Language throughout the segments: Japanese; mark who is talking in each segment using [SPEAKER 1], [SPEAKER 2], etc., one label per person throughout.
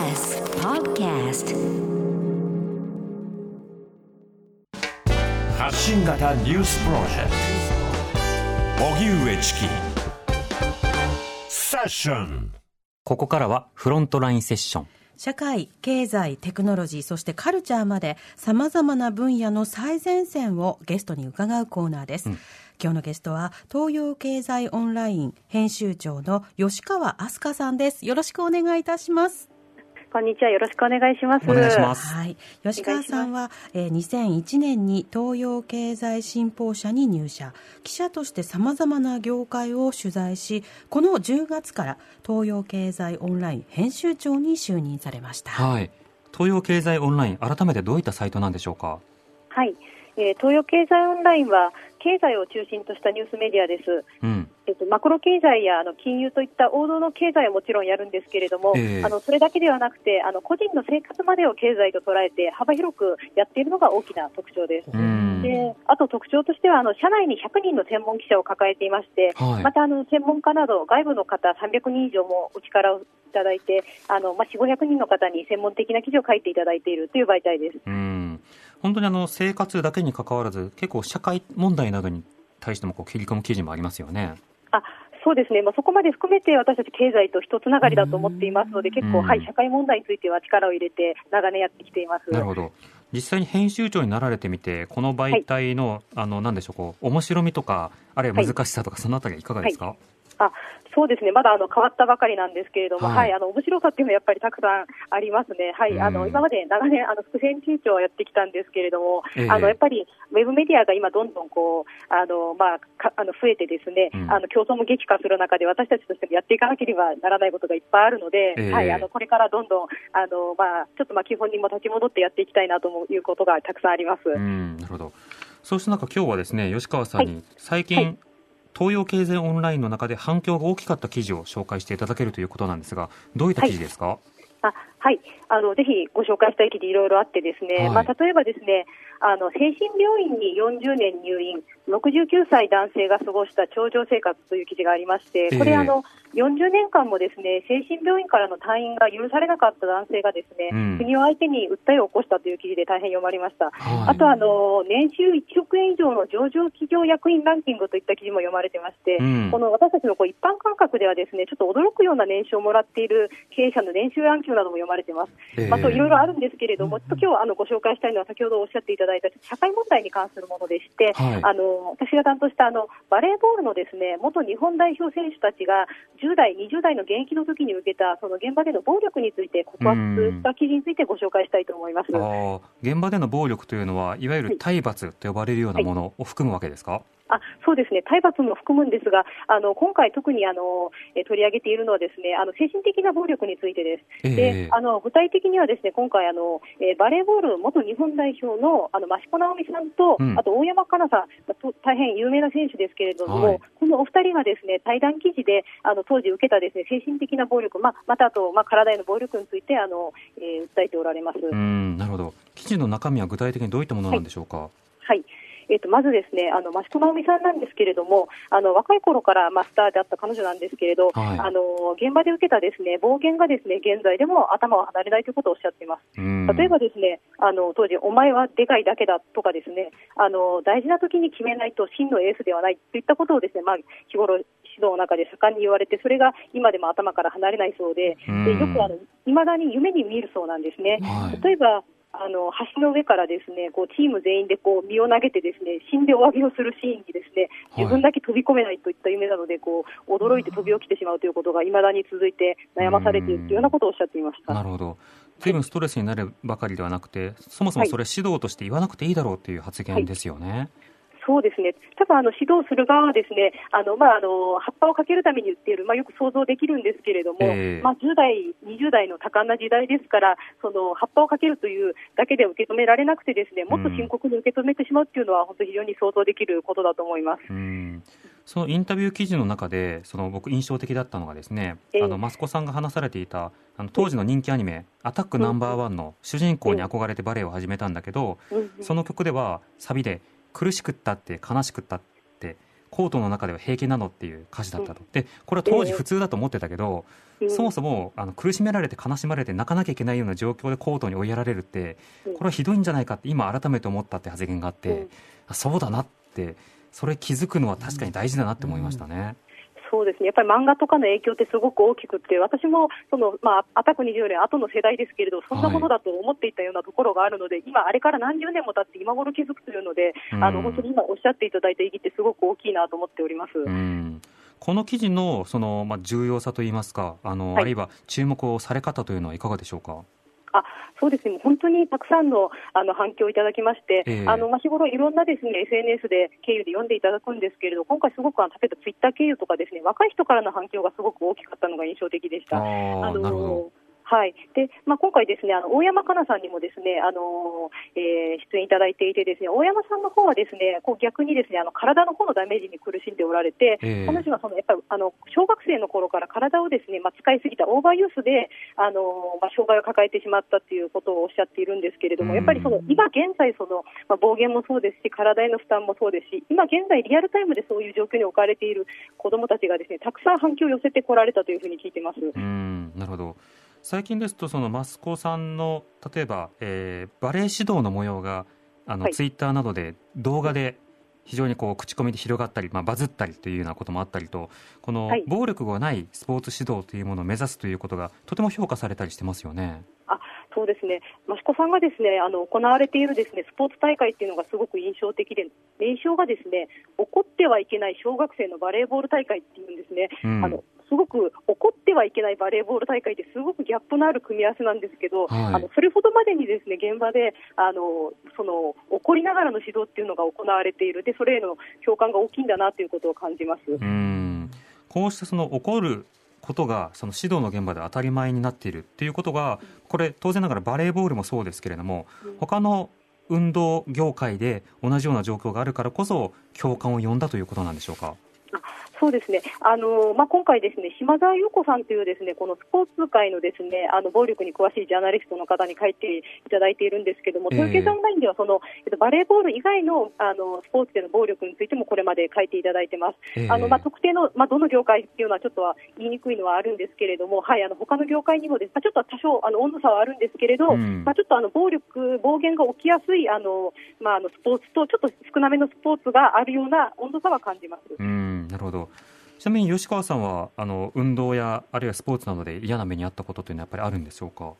[SPEAKER 1] TBS Podcast
[SPEAKER 2] 発信型ニュースプロジェクト荻上チキセッション
[SPEAKER 3] ここからはフロントラインセッション。
[SPEAKER 4] 社会、経済、テクノロジー、そしてカルチャーまで様々な分野の最前線をゲストに伺うコーナーです。今日のゲストは東洋経済オンライン編集長の吉川飛鳥さんです。よろしくお願いいたします。
[SPEAKER 5] こんにちは。よろしくお願いします。
[SPEAKER 3] お願いします。
[SPEAKER 4] はい。吉川さんは、えー2001年に東洋経済新報社に入社。記者として様々な業界を取材し、この10月から東洋経済オンライン編集長に就任されました。
[SPEAKER 3] はい。東洋経済オンライン、改めてどういったサイトなんでしょうか？
[SPEAKER 5] はい。えー東洋経済オンラインは、経済を中心としたニュースメディアです。
[SPEAKER 3] うん。
[SPEAKER 5] えっと、マクロ経済やあの金融といった王道の経済はもちろんやるんですけれども、
[SPEAKER 3] ええ
[SPEAKER 5] あのそれだけではなくてあの個人の生活までを経済と捉えて幅広くやっているのが大きな特徴です。
[SPEAKER 3] うん。
[SPEAKER 5] であと特徴としてはあの社内に100人の専門記者を抱えていまして、
[SPEAKER 3] はい
[SPEAKER 5] またあの専門家など外部の方300人以上もお力をいただいてあの、まあ、4 500人の方に専門的な記事を書いていただいているという媒体です。
[SPEAKER 3] うん。本当にあの、生活だけに関わらず、結構社会問題などに対してもこう切り込む記事もありますよね。
[SPEAKER 5] あそうですね、まあ、そこまで含めて私たち経済と一つながりだと思っていますので、結構、
[SPEAKER 3] うん。
[SPEAKER 5] はい、社会問題については力を入れて長年やってきています。
[SPEAKER 3] なるほど。実際に編集長になられてみて、この媒体の、あの、なんでしょう、こう、面白みとか、あるいは難しさとか、そのあたりはいかがですか、
[SPEAKER 5] あそうですね、まだあの変わったばかりなんですけれども、
[SPEAKER 3] は
[SPEAKER 5] はい。い、あの面白さっていうのはやっぱりたくさんありますね。はい、あ
[SPEAKER 3] うん。
[SPEAKER 5] の今まで長年あの副編集長をやってきたんですけれども、
[SPEAKER 3] ええ。
[SPEAKER 5] あのやっぱりウェブメディアが今どんどんこうあのまあかあの増えてですね、
[SPEAKER 3] うん。
[SPEAKER 5] あの競争も激化する中で私たちとしてもやっていかなければならないことがいっぱいあるので、
[SPEAKER 3] ええ。
[SPEAKER 5] はい、あのこれからどんどんあのまあちょっとまあ基本にも立ち戻ってやっていきたいなということがたくさんあります。
[SPEAKER 3] うん、なるほど。そうした中、今日はですね、吉川さんに、最近、
[SPEAKER 5] はい
[SPEAKER 3] 東洋経済オンラインの中で反響が大きかった記事を紹介していただけるということなんですが、どういった記事ですか、
[SPEAKER 5] あはい。あのぜひご紹介したい記事いろいろあってですね、
[SPEAKER 3] はい。
[SPEAKER 5] まあ、例えばですねあの精神病院に40年入院69歳男性が過ごした長寿生活という記事がありましてこれ、
[SPEAKER 3] ええ
[SPEAKER 5] あの40年間もですね精神病院からの退院が許されなかった男性がですね、
[SPEAKER 3] うん。
[SPEAKER 5] 国を相手に訴えを起こしたという記事で大変読まれました。
[SPEAKER 3] はい。
[SPEAKER 5] あとあの年収1億円以上の上場企業役員ランキングといった記事も読まれてまして、
[SPEAKER 3] うん。
[SPEAKER 5] この私たちのこう一般感覚ではですねちょっと驚くような年収をもらっている経営者の年収ランキングなども読まれてます。
[SPEAKER 3] ええ。
[SPEAKER 5] まあ、といろいろあるんですけれども、ちょっと今日あのご紹介したいのは先ほどおっしゃっていただいた社会問題に関するものでして、
[SPEAKER 3] はい
[SPEAKER 5] あの私が担当したあのバレーボールのですね元日本代表選手たちが10代、20代の現役の時に受けたその現場での暴力について告発した記事についてご紹介したいと思います。
[SPEAKER 3] 現場での暴力というのは、いわゆる体罰と呼ばれるようなものを含むわけですか、
[SPEAKER 5] あそうですね、体罰も含むんですが、あの今回、特にあのえー取り上げているのはですねあの精神的な暴力についてです。
[SPEAKER 3] ええ
[SPEAKER 5] であの具体的にはですね今回あの、えーバレーボール元日本代表のあの益子直美さんと、
[SPEAKER 3] うん
[SPEAKER 5] あと大山加奈さん、まあと大変有名な選手ですけれども、
[SPEAKER 3] はい
[SPEAKER 5] このお二人がですね対談記事であの当時受けたですね精神的な暴力、まあ、またあと、まあ、体への暴力についてあの、えー訴えておられます。
[SPEAKER 3] うん、なるほど。記事の中身は具体的にどういったものなんでしょうか、
[SPEAKER 5] はい。えっとまずですね、あの益子直美さんなんですけれども、あの若い頃からまあスターであった彼女なんですけれど、
[SPEAKER 3] はい
[SPEAKER 5] あの現場で受けたですね暴言がですね現在でも頭を離れないということをおっしゃっています。
[SPEAKER 3] うん
[SPEAKER 5] 例えばですね、あの当時、お前はでかいだけだとかですね、あの大事な時に決めないと真のエースではないといったことをですね、まあ日頃指導の中で盛んに言われて、それが今でも頭から離れないそうで、
[SPEAKER 3] うん
[SPEAKER 5] でよくあの未だに夢に見るそうなんですね。
[SPEAKER 3] はい
[SPEAKER 5] 例えばあの橋の上からですねこうチーム全員でこう身を投げてですね死んでお詫びをするシーンにですね
[SPEAKER 3] はい
[SPEAKER 5] 自分だけ飛び込めないといった夢なのでこう驚いて飛び起きてしまうということが未だに続いて悩まされているというようなことをおっしゃっていました。
[SPEAKER 3] なるほど。随分ストレスになるばかりではなくて、そもそもそれ指導として言わなくていいだろうという発言ですよね。
[SPEAKER 5] そうですね、ただあの指導する側はですねあの、まあ、あの葉っぱをかけるために言っている、まあ、よく想像できるんですけれども、
[SPEAKER 3] ええ。
[SPEAKER 5] まあ、10代、20代の多感な時代ですからその葉っぱをかけるというだけで受け止められなくてですねもっと深刻に受け止めてしまうというのは、本当に非常に想像できることだと思います。
[SPEAKER 3] うん。そのインタビュー記事の中でその僕印象的だったのがですね、
[SPEAKER 5] ええ。
[SPEAKER 3] あのマスコさんが話されていたあの当時の人気アニメ「アタックナンバーワンの主人公に憧れてバレエを始めたんだけど、
[SPEAKER 5] うんうん。
[SPEAKER 3] その曲ではサビで「苦しくったって悲しくったってコートの中では平気なのっていう歌詞だったと、でこれは当時普通だと思ってたけど、そもそもあの苦しめられて悲しまれて泣かなきゃいけないような状況でコートに追いやられるってこれはひどいんじゃないかって今改めて思ったって発言があって、あそうだなってそれ気づくのは確かに大事だなって思いましたね。
[SPEAKER 5] そうですね、やっぱり漫画とかの影響ってすごく大きくって、私もその、まあ、アタック20年後の世代ですけれど、そんなものだと思っていたようなところがあるので、今、あれから何十年も経って、今頃気づくというので、
[SPEAKER 3] うん。
[SPEAKER 5] あの本当に今おっしゃっていただいた意義って、すごく大きいなと思っております。
[SPEAKER 3] うん。この記事のその、まあ、重要さといいますかあの、
[SPEAKER 5] はい。
[SPEAKER 3] あるいは注目をされ方というのはいかがでしょうか？
[SPEAKER 5] あそうですね、本当にたくさんのあの反響をいただきまして、
[SPEAKER 3] ええ。
[SPEAKER 5] あのまあ、日頃、いろんなですね SNS で経由で読んでいただくんですけれど、今回、すごくあの例えばツイッター経由とかですね若い人からの反響がすごく大きかったのが印象的でした。
[SPEAKER 3] あ
[SPEAKER 5] のはい。でまあ、今回、ですねあの大山かなさんにもですねあの、えー出演いただいていて、ですね大山さんの方はですねこう逆にですねあの体の方のダメージに苦しんでおられて、
[SPEAKER 3] ええ。
[SPEAKER 5] 彼女はそのやっぱりあの小学生の頃から体をですね、まあ、使いすぎたオーバーユースであの、まあ、障害を抱えてしまったということをおっしゃっているんですけれども、
[SPEAKER 3] うん。
[SPEAKER 5] やっぱりその今現在その、まあ、暴言もそうですし、体への負担もそうですし、今現在、リアルタイムでそういう状況に置かれている子どもたちがですねたくさん反響を寄せてこられたというふうに聞いてます。
[SPEAKER 3] うんなるほど最近ですとそのマスコさんの例えば、えーバレエ指導の模様があの、
[SPEAKER 5] はい
[SPEAKER 3] ツイッターなどで動画で非常にこう口コミで広がったり、まあ、バズったりというようなこともあったりとこの
[SPEAKER 5] はい
[SPEAKER 3] 暴力がないスポーツ指導というものを目指すということがとても評価されたりしてますよね。
[SPEAKER 5] そうですね、益子さんがですねあの行われているですねスポーツ大会っていうのがすごく印象的で、名称がですね怒ってはいけない小学生のバレーボール大会っていうんですね。
[SPEAKER 3] うん
[SPEAKER 5] あのすごくてはいけないバレーボール大会ってすごくギャップのある組み合わせなんですけど、
[SPEAKER 3] はい
[SPEAKER 5] あのそれほどまでにですね現場であのその怒りながらの指導っていうのが行われているでそれへの共感が大きいんだなということを感じます。
[SPEAKER 3] うんこうしたその起こることがその指導の現場で当たり前になっているっていうことがこれ当然ながらバレーボールもそうですけれども他の運動業界で同じような状況があるからこそ共感を呼んだということなんでしょうか？
[SPEAKER 5] そうですね、あのまあ、今回、ですね島澤優子さんというですねこのスポーツ界のですねあの暴力に詳しいジャーナリストの方に書いていただいているんですけども、
[SPEAKER 3] ええ。
[SPEAKER 5] 東京オンラインではその、えっと、バレーボール以外のあのスポーツでの暴力についてもこれまで書いていただいてます。
[SPEAKER 3] ええ。
[SPEAKER 5] あのまあ、特定の、まあ、どの業界っていうのはちょっとは言いにくいのはあるんですけれども、はい、あの他の業界にもです、まあ、ちょっと多少あの温度差はあるんですけれど、
[SPEAKER 3] うん。
[SPEAKER 5] まあ、ちょっとあの暴力、暴言が起きやすいあの、まあ、あのスポーツとちょっと少なめのスポーツがあるような温度差は感じます。
[SPEAKER 3] うんなるほどちなみに吉川さんはあの運動やあるいはスポーツなどで嫌な目にあったことというのはやっぱりあるんでしょうか？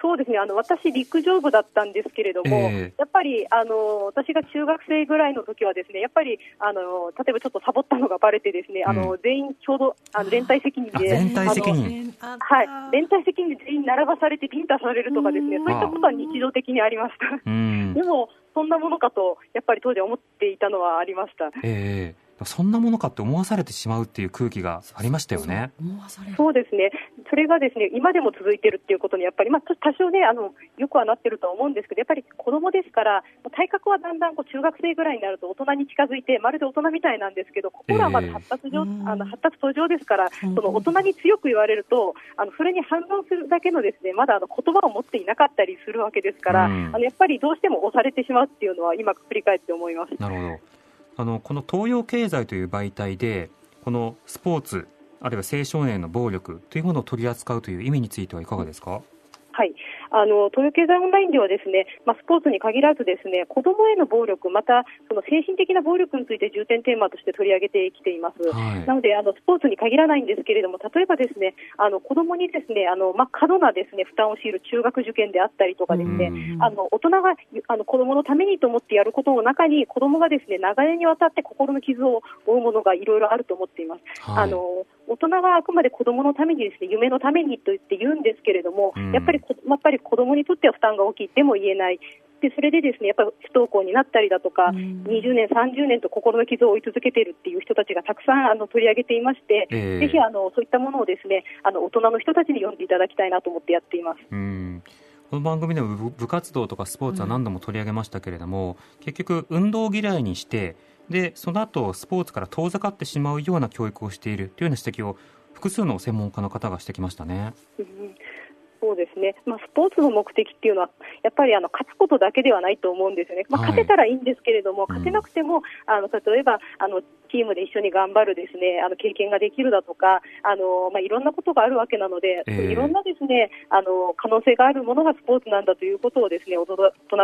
[SPEAKER 5] そうですね。あの私、陸上部だったんですけれども、
[SPEAKER 3] ええ。
[SPEAKER 5] やっぱりあの私が中学生ぐらいの時はですねやっぱりあの例えばちょっとサボったのがバレてですね、あの全員ちょうどあの連帯責任で
[SPEAKER 3] あ連帯責任。
[SPEAKER 4] あ
[SPEAKER 5] はい、連帯責任で全員並ばされてビンタされるとかですね
[SPEAKER 4] うん。
[SPEAKER 5] そういったことは日常的にありました。
[SPEAKER 3] うん。
[SPEAKER 5] でもそんなものかとやっぱり当時は思っていたのはありました。
[SPEAKER 3] ええそんなものかって思わされてしまうっていう空気がありましたよね。
[SPEAKER 4] 思わされる
[SPEAKER 5] そうですね、それがですね今でも続いているっていうことに、やっぱり、まあ、多少ねあの、よくはなってるとは思うんですけど、やっぱり子供ですから、体格はだんだんこう中学生ぐらいになると大人に近づいて、まるで大人みたいなんですけど、心はまだ発達上、
[SPEAKER 4] ええ
[SPEAKER 5] あの発達途上ですから、
[SPEAKER 4] うん
[SPEAKER 5] その大人に強く言われると、あのそれに反応するだけのですねまだあの言葉を持っていなかったりするわけですから、
[SPEAKER 3] うん。
[SPEAKER 5] あのやっぱりどうしても押されてしまうっていうのは、今、振り返って思います。
[SPEAKER 3] なるほど。あのこの東洋経済という媒体でこのスポーツあるいは青少年の暴力というものを取り扱うという意味についてはいかがですか？
[SPEAKER 5] はい、あの東洋経済オンラインではですね、まあ、スポーツに限らずですね子どもへの暴力、またその精神的な暴力について重点テーマとして取り上げてきています。
[SPEAKER 3] はい
[SPEAKER 5] なのであのスポーツに限らないんですけれども、例えばですねあの子どもにですねあの、まあ、過度なですね負担を強いる中学受験であったりとかですね、
[SPEAKER 3] うん
[SPEAKER 5] あの大人があの子どものためにと思ってやることの中に子どもがですね長年にわたって心の傷を負うものがいろいろあると思っています。
[SPEAKER 3] はい
[SPEAKER 5] あの大人はあくまで子どものためにですね夢のためにと言って言うんですけれども、
[SPEAKER 3] うん
[SPEAKER 5] やっぱりこやっぱり子どもにとっては負担が大きいでも言えない。でそれでですねやっぱり不登校になったりだとか、
[SPEAKER 4] うん
[SPEAKER 5] 20年、30年と心の傷を負い続けているっていう人たちがたくさんあの取り上げていまして、
[SPEAKER 3] ええ
[SPEAKER 5] ぜひあのそういったものをですねあの大人の人たちに読んでいただきたいなと思ってやっています。
[SPEAKER 3] うんこの番組でも部部活動とかスポーツは何度も取り上げましたけれども、結局運動嫌いにしてでその後スポーツから遠ざかってしまうような教育をしているというような指摘を複数の専門家の方がしてきましたね。
[SPEAKER 5] うんそうですね、まあ、スポーツの目的っていうのは、やっぱりあの勝つことだけではないと思うんですよね、まあ、
[SPEAKER 3] はい。
[SPEAKER 5] 勝てたらいいんですけれども、
[SPEAKER 3] うん。
[SPEAKER 5] 勝てなくても、あの例えばあのチームで一緒に頑張るですねあの経験ができるだとか、あのまあ、いろんなことがあるわけなので、
[SPEAKER 3] ええ。
[SPEAKER 5] いろんなですねあの可能性があるものがスポーツなんだということをですね大人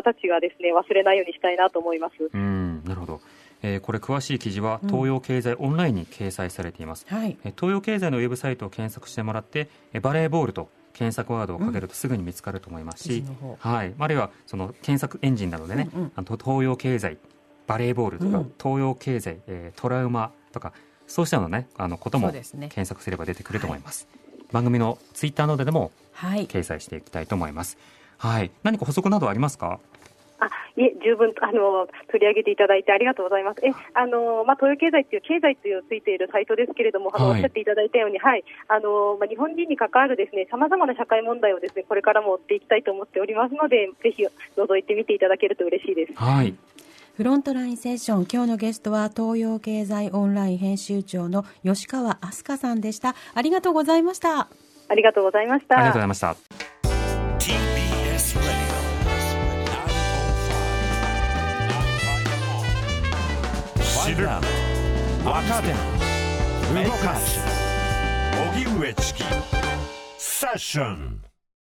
[SPEAKER 5] たちがですね忘れないようにしたいなと思います。
[SPEAKER 3] うんなるほど、えーこれ詳しい記事は東洋経済オンラインに掲載されています、
[SPEAKER 4] はい。
[SPEAKER 3] えー東洋経済のウェブサイトを検索してもらってえーバレーボールと検索ワードをかけるとすぐに見つかると思いますしはい、あるいはその検索エンジンなどでね、
[SPEAKER 4] うんうん。
[SPEAKER 3] あの東洋経済バレーボールとか、
[SPEAKER 4] うん。
[SPEAKER 3] 東洋経済、えートラウマとかそうしたのねあのことも検索すれば出てくると思います、番組のツイッターなどでも
[SPEAKER 4] はい。
[SPEAKER 3] 掲載していきたいと思います。はい。何か補足などありますか？
[SPEAKER 5] あいえ、十分あの取り上げていただいてありがとうございます。えあのまあ、東洋経済という経済というついているサイトですけれども、あの
[SPEAKER 3] はい
[SPEAKER 5] おっしゃっていただいたように、はいあのまあ、日本人に関わるですね様々な社会問題をですねこれからも追っていきたいと思っておりますので、ぜひ覗いてみていただけると嬉しいです。
[SPEAKER 3] はい
[SPEAKER 4] フロントラインセッション、今日のゲストは東洋経済オンライン編集長の吉川飛鳥さんでした。ありがとうございました。
[SPEAKER 5] ありがとうございました。
[SPEAKER 3] ありがとうございました
[SPEAKER 2] 知る若手動かす荻上チキセッション